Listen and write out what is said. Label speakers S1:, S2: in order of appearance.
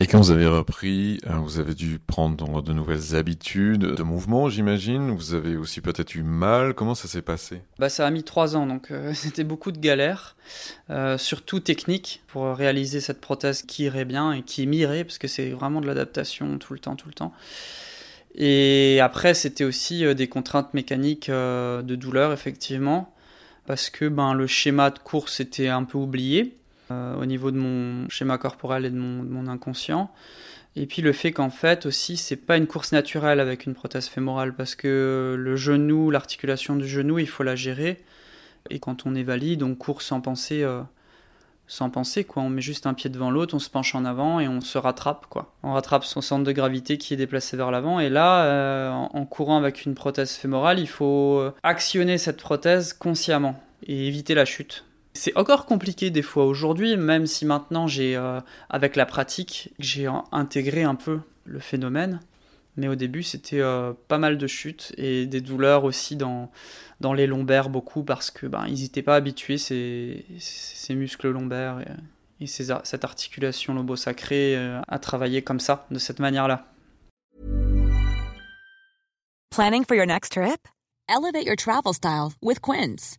S1: Et quand vous avez repris, euh, vous avez dû prendre de nouvelles habitudes de mouvement, j'imagine. Vous avez aussi peut-être eu mal. Comment ça s'est passé?
S2: Bah, Ça a mis trois ans, donc euh, c'était beaucoup de galères, euh, surtout techniques, pour réaliser cette prothèse qui irait bien et qui m'irait, parce que c'est vraiment de l'adaptation tout le temps, tout le temps. Et après, c'était aussi des contraintes mécaniques de douleur, effectivement, parce que ben, le schéma de course était un peu oublié. Euh, au niveau de mon schéma corporel et de mon, inconscient. Et puis le fait qu'en fait aussi c'est pas une course naturelle avec une prothèse fémorale parce que le genou, l'articulation du genou, il faut la gérer. Et quand on est valide, on court sans penser, euh, sans penser quoi. On met juste un pied devant l'autre, on se penche en avant et on se rattrape quoi. On rattrape son centre de gravité qui est déplacé vers l'avant. Et là, euh, en courant avec une prothèse fémorale, il faut actionner cette prothèse consciemment et éviter la chute. C'est encore compliqué des fois aujourd'hui, même si maintenant j'ai, euh, avec la pratique, j'ai intégré un peu le phénomène. Mais au début, c'était euh, pas mal de chutes et des douleurs aussi dans, dans les lombaires, beaucoup, parce que ben, ils n'étaient pas habitués, ces, ces muscles lombaires et, et cette articulation lobo-sacrée, euh, à travailler comme ça, de cette manière-là.
S3: Planning for your next trip? Elevate your travel style with Quince.